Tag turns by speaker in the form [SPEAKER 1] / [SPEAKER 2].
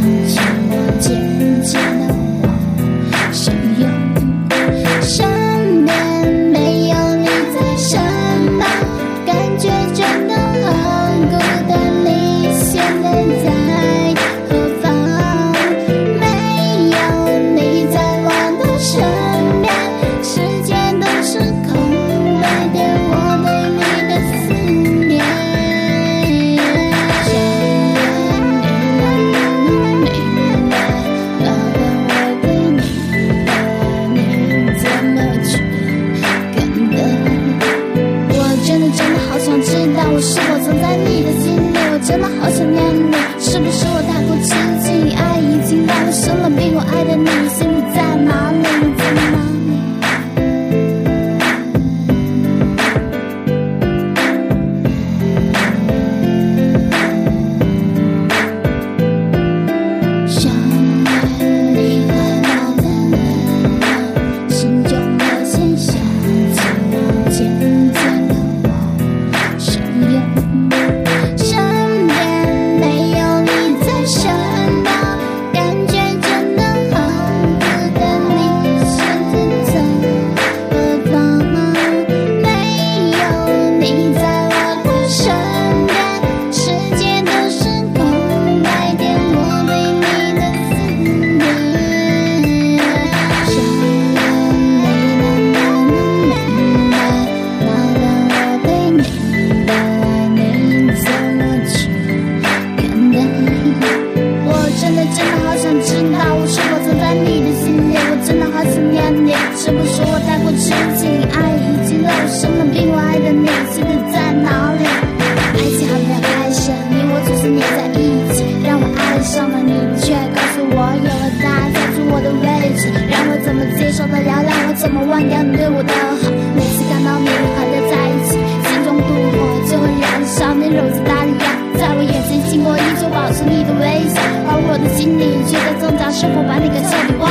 [SPEAKER 1] 行。我怎么忘掉你对我的好？每次看到你和他在一起，心中妒火就会燃烧，那种子弹一样在我眼前经过，依旧保持你的微笑，而我的心里却在挣扎，是否把你给彻底忘？